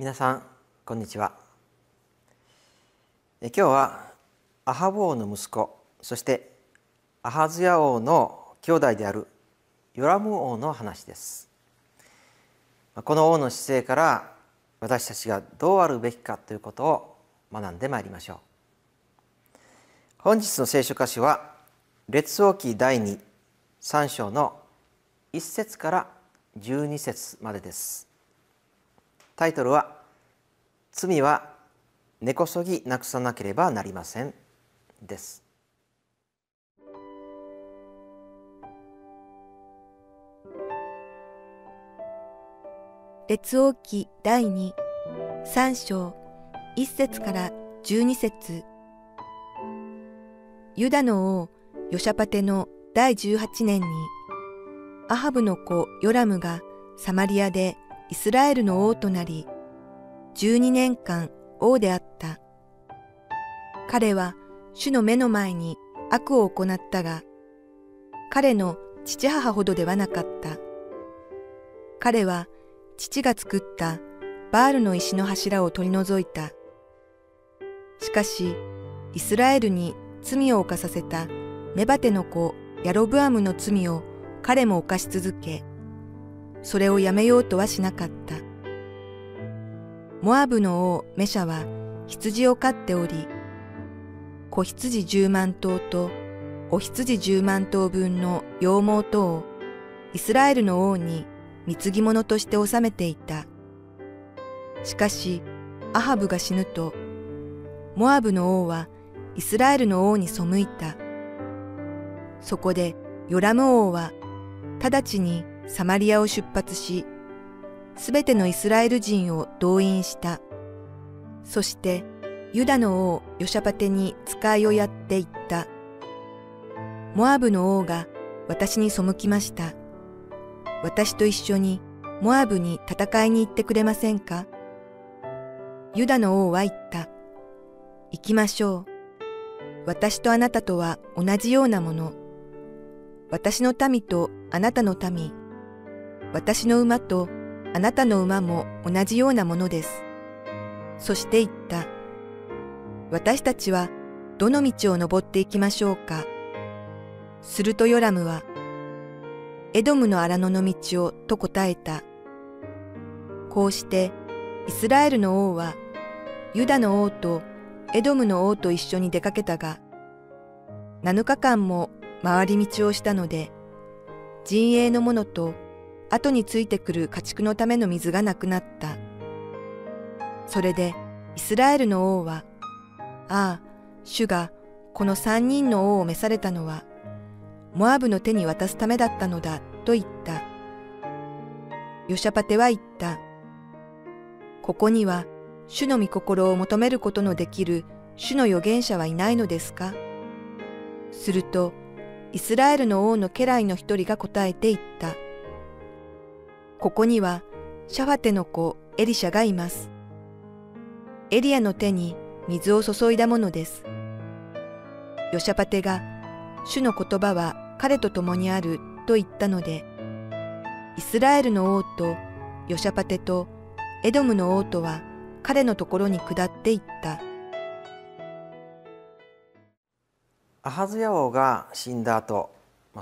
皆さんこんにちは。え今日はアハブ王の息子そしてアハズヤ王の兄弟であるヨラム王の話です。この王の姿勢から私たちがどうあるべきかということを学んでまいりましょう。本日の聖書箇所は列王記第23章の1節から12節までです。タイトルは「罪は根こそぎなくさなければなりません」です。列王記第2、3章、1節から12節。ユダの王、ヨシャパテの第18年に、アハブの子ヨラムがサマリアでイスラエルの王となり、12年間王であった。彼は主の目の前に悪を行ったが、彼の父母ほどではなかった。彼は父が作ったバールの石の柱を取り除いた。しかし、イスラエルに罪を犯させたネバテの子ヤロブアムの罪を彼も犯し続け、それをやめようとはしなかった。モアブの王メシャは羊を飼っており、子羊十万頭とお羊十万頭分の羊毛とをイスラエルの王に貢ぎ物として納めていた。しかし、アハブが死ぬと、モアブの王はイスラエルの王に背いた。そこでヨラム王は直ちにサマリアを出発し、すべてのイスラエル人を動員した。そしてユダの王ヨシャパテに使いをやっていった。モアブの王が私に背きました。私と一緒にモアブに戦いに行ってくれませんか？ユダの王は言った。行きましょう。私とあなたとは同じようなもの。私の民とあなたの民。私の馬とあなたの馬も同じようなものです。そして言った。私たちはどの道を登っていきましょうか。するとヨラムは、エドムの荒野の道をと答えた。こうしてイスラエルの王はユダの王とエドムの王と一緒に出かけたが、7日間も回り道をしたので、陣営の者と後についてくる家畜のための水がなくなった。それでイスラエルの王は、ああ、主がこの三人の王を召されたのは、モアブの手に渡すためだったのだと言った。ヨシャパテは言った。ここには主の御心を求めることのできる主の預言者はいないのですか？すると、イスラエルの王の家来の一人が答えて言った。ここにはシャファテの子エリシャがいます。エリアの手に水を注いだものです。ヨシャパテが主の言葉は彼と共にあると言ったので、イスラエルの王とヨシャパテとエドムの王とは彼のところに下っていった。アハズヤ王が死んだ後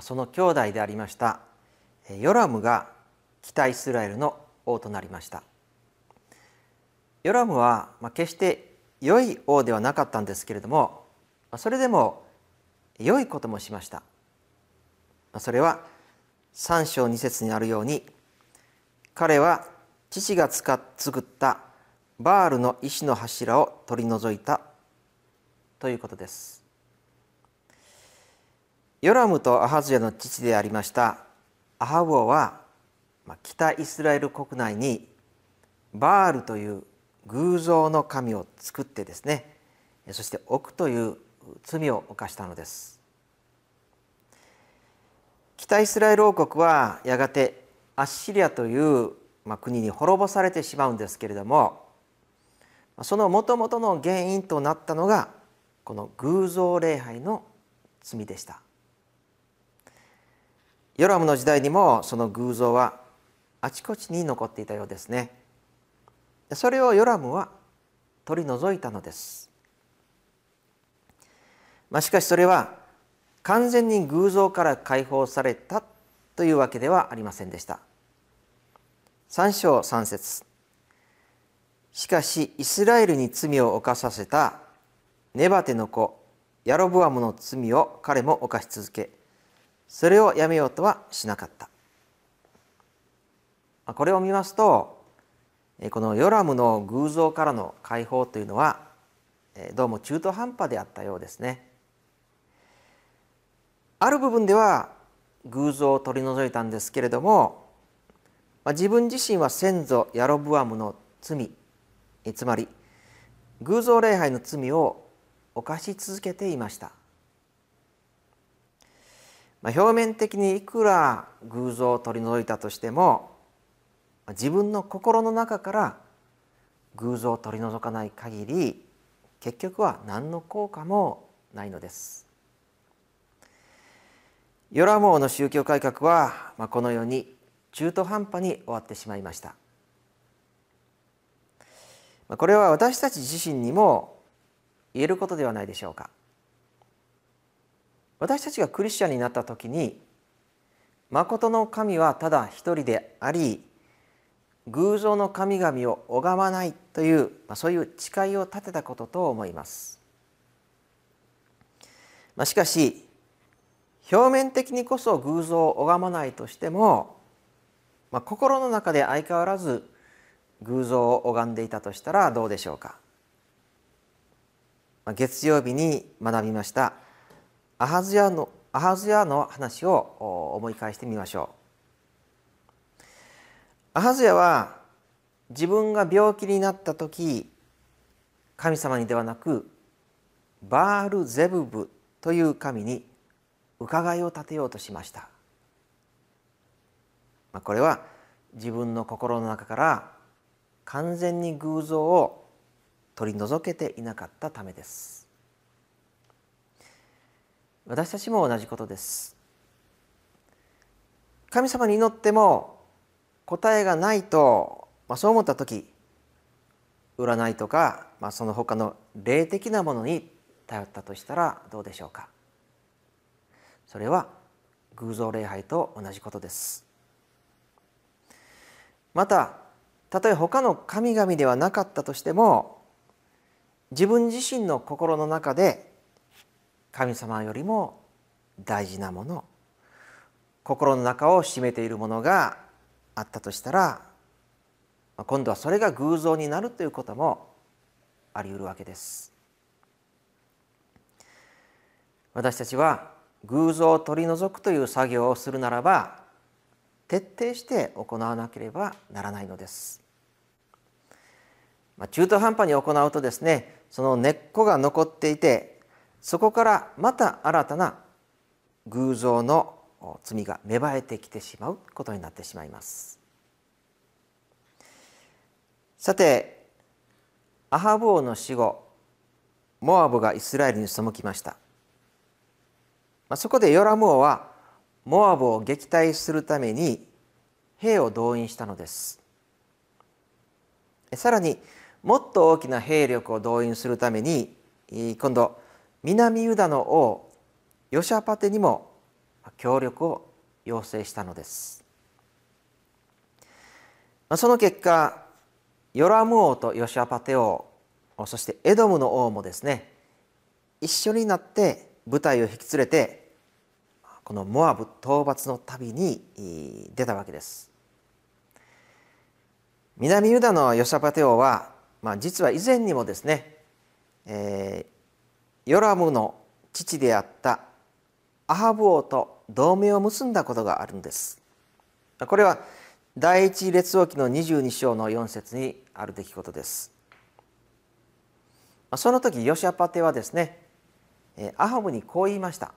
その兄弟でありましたヨラムが北イスラエルの王となりました。ヨラムは決して良い王ではなかったんですけれどもそれでも良いこともしました。それは3章2節にあるように彼は父が使っ作ったバールの石の柱を取り除いたということです。ヨラムとアハズヤの父でありましたアハブ王は北イスラエル国内にバールという偶像の神を作ってですねそして置くという罪を犯したのです。北イスラエル王国はやがてアッシリアという国に滅ぼされてしまうんですけれどもそのもともとの原因となったのがこの偶像礼拝の罪でした。ヨラムの時代にもその偶像はあちこちに残っていたようですね。それをヨラムは取り除いたのです、まあ、しかしそれは完全に偶像から解放されたというわけではありませんでした。3章3節。しかしイスラエルに罪を犯させたネバテの子ヤロブアムの罪を彼も犯し続けそれをやめようとはしなかった。これを見ますとこのヨラムの偶像からの解放というのはどうも中途半端であったようですね。ある部分では偶像を取り除いたんですけれども自分自身は先祖ヤロブアムの罪つまり偶像礼拝の罪を犯し続けていました、まあ、表面的にいくら偶像を取り除いたとしても自分の心の中から偶像を取り除かない限り結局は何の効果もないのです。ヨラモーの宗教改革は、まあ、このように中途半端に終わってしまいました。これは私たち自身にも言えることではないでしょうか。私たちがクリスチャンになった時に誠の神はただ一人であり偶像の神々を拝まないというそういう誓いを立てたことと思います。しかし表面的にこそ偶像を拝まないとしてもまあ、心の中で相変わらず偶像を拝んでいたとしたらどうでしょうか、まあ、月曜日に学びましたアハズヤのアハズヤの話を思い返してみましょう。アハズヤは自分が病気になった時神様にではなくバール・ゼブブという神に伺いを立てようとしました。まあ、これは自分の心の中から完全に偶像を取り除けていなかったためです。私たちも同じことです。神様に祈っても答えがないと、まあ、そう思った時占いとか、まあ、その他の霊的なものに頼ったとしたらどうでしょうか？それは偶像礼拝と同じことです。またたとえ他の神々ではなかったとしても自分自身の心の中で神様よりも大事なもの心の中を占めているものがあったとしたら今度はそれが偶像になるということもあり得るわけです私たちは偶像を取り除くという作業をするならば徹底して行わなければならないのです。まあ、中途半端に行うとですねその根っこが残っていてそこからまた新たな偶像の罪が芽生えてきてしまうことになってしまいます。さてアハブ王の死後モアブがイスラエルに背きました。まあ、そこでヨラム王はモアブを撃退するために兵を動員したのですさらにもっと大きな兵力を動員するために今度南ユダの王ヨシャパテにも協力を要請したのです。その結果ヨラム王とヨシャパテ王そしてエドムの王もですね一緒になって部隊を引き連れてこのモアブ討伐の旅に出たわけです。南ユダのヨサパテ王は、まあ、実は以前にもですね、えー、ヨラムの父であったアハブ王と同盟を結んだことがあるんです。これは第一列王記の22章の4節にある出来事です。その時ヨシアパテはですねアハブにこう言いました。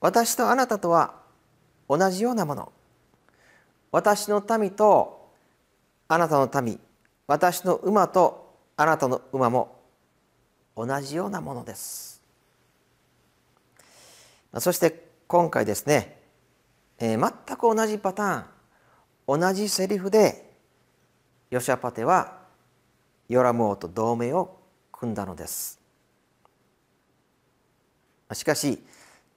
私とあなたとは同じようなもの。私の民とあなたの民。私の馬とあなたの馬も同じようなものです。そして今回ですね、えー、全く同じパターン同じセリフでヨシャパテはヨラム王と同盟を組んだのですしかし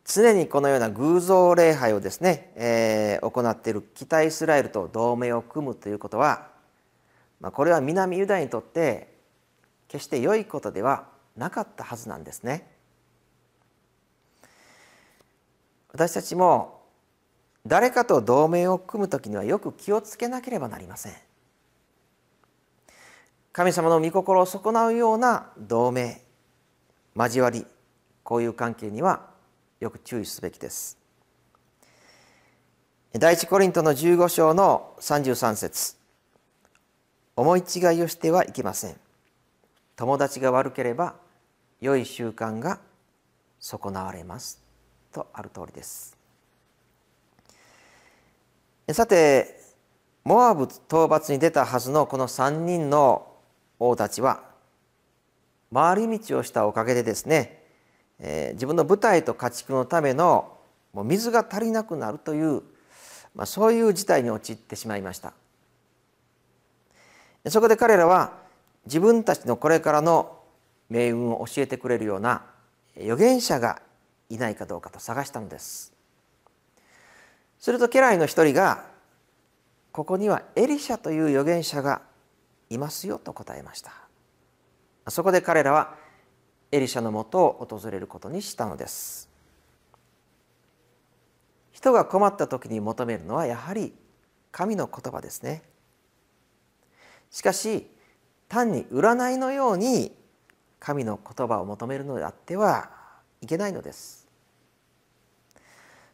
常にこのような偶像礼拝をですね、えー、行っている北イスラエルと同盟を組むということは、まあ、これは南ユダヤにとって決して良いことではなかったはずなんですね。私たちも誰かと同盟を組む時にはよく気をつけなければなりません。神様の御心を損なうような同盟交わりこういう関係にはよく注意すべきです。第一コリントの15章の33節思い違いをしてはいけません。友達が悪ければ良い習慣が損なわれますとある通りです。さてモアブ討伐に出たはずのこの3人の王たちは回り道をしたおかげでですねえー、自分の部隊と家畜のためのもう水が足りなくなるという、まあ、そういう事態に陥ってしまいましたそこで彼らは自分たちのこれからの命運を教えてくれるような預言者がいないかどうかと探したのです。すると家来の一人がここにはエリシャという預言者がいますよと答えました。そこで彼らはエリシャのもとを訪れることにしたのです。人が困った時に求めるのはやはり神の言葉ですね。しかし単に占いのように神の言葉を求めるのであってはいけないのです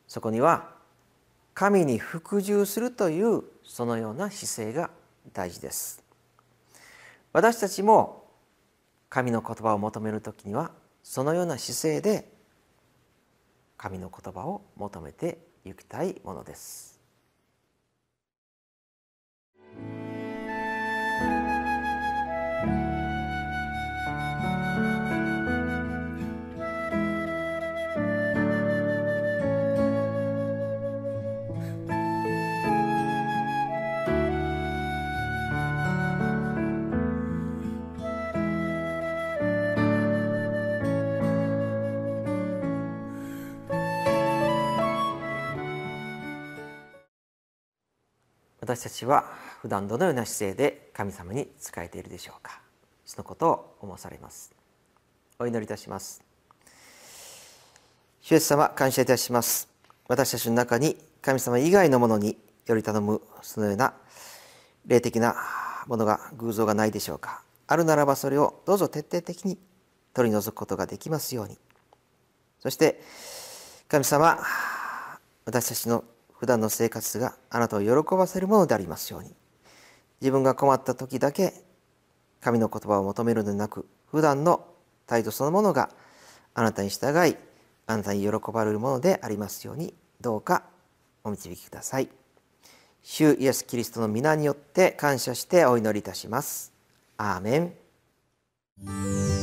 そこには神に服従するというそのような姿勢が大事です私たちも神の言葉を求める時にはそのような姿勢で神の言葉を求めていきたいものです。私たちは普段どのような姿勢で神様に仕えているでしょうか？そのことを思わされます。お祈りいたします。主イエス様感謝いたします。私たちの中に神様以外のものにより頼むそのような霊的なものが偶像がないでしょうか？あるならばそれをどうぞ徹底的に取り除くことができますように。そして神様私たちの普段の生活があなたを喜ばせるものでありますように。自分が困った時だけ神の言葉を求めるのでなく普段の態度そのものがあなたに従いあなたに喜ばれるものでありますようにどうかお導きください。主イエス・キリストの皆によって感謝してお祈りいたします。アーメン。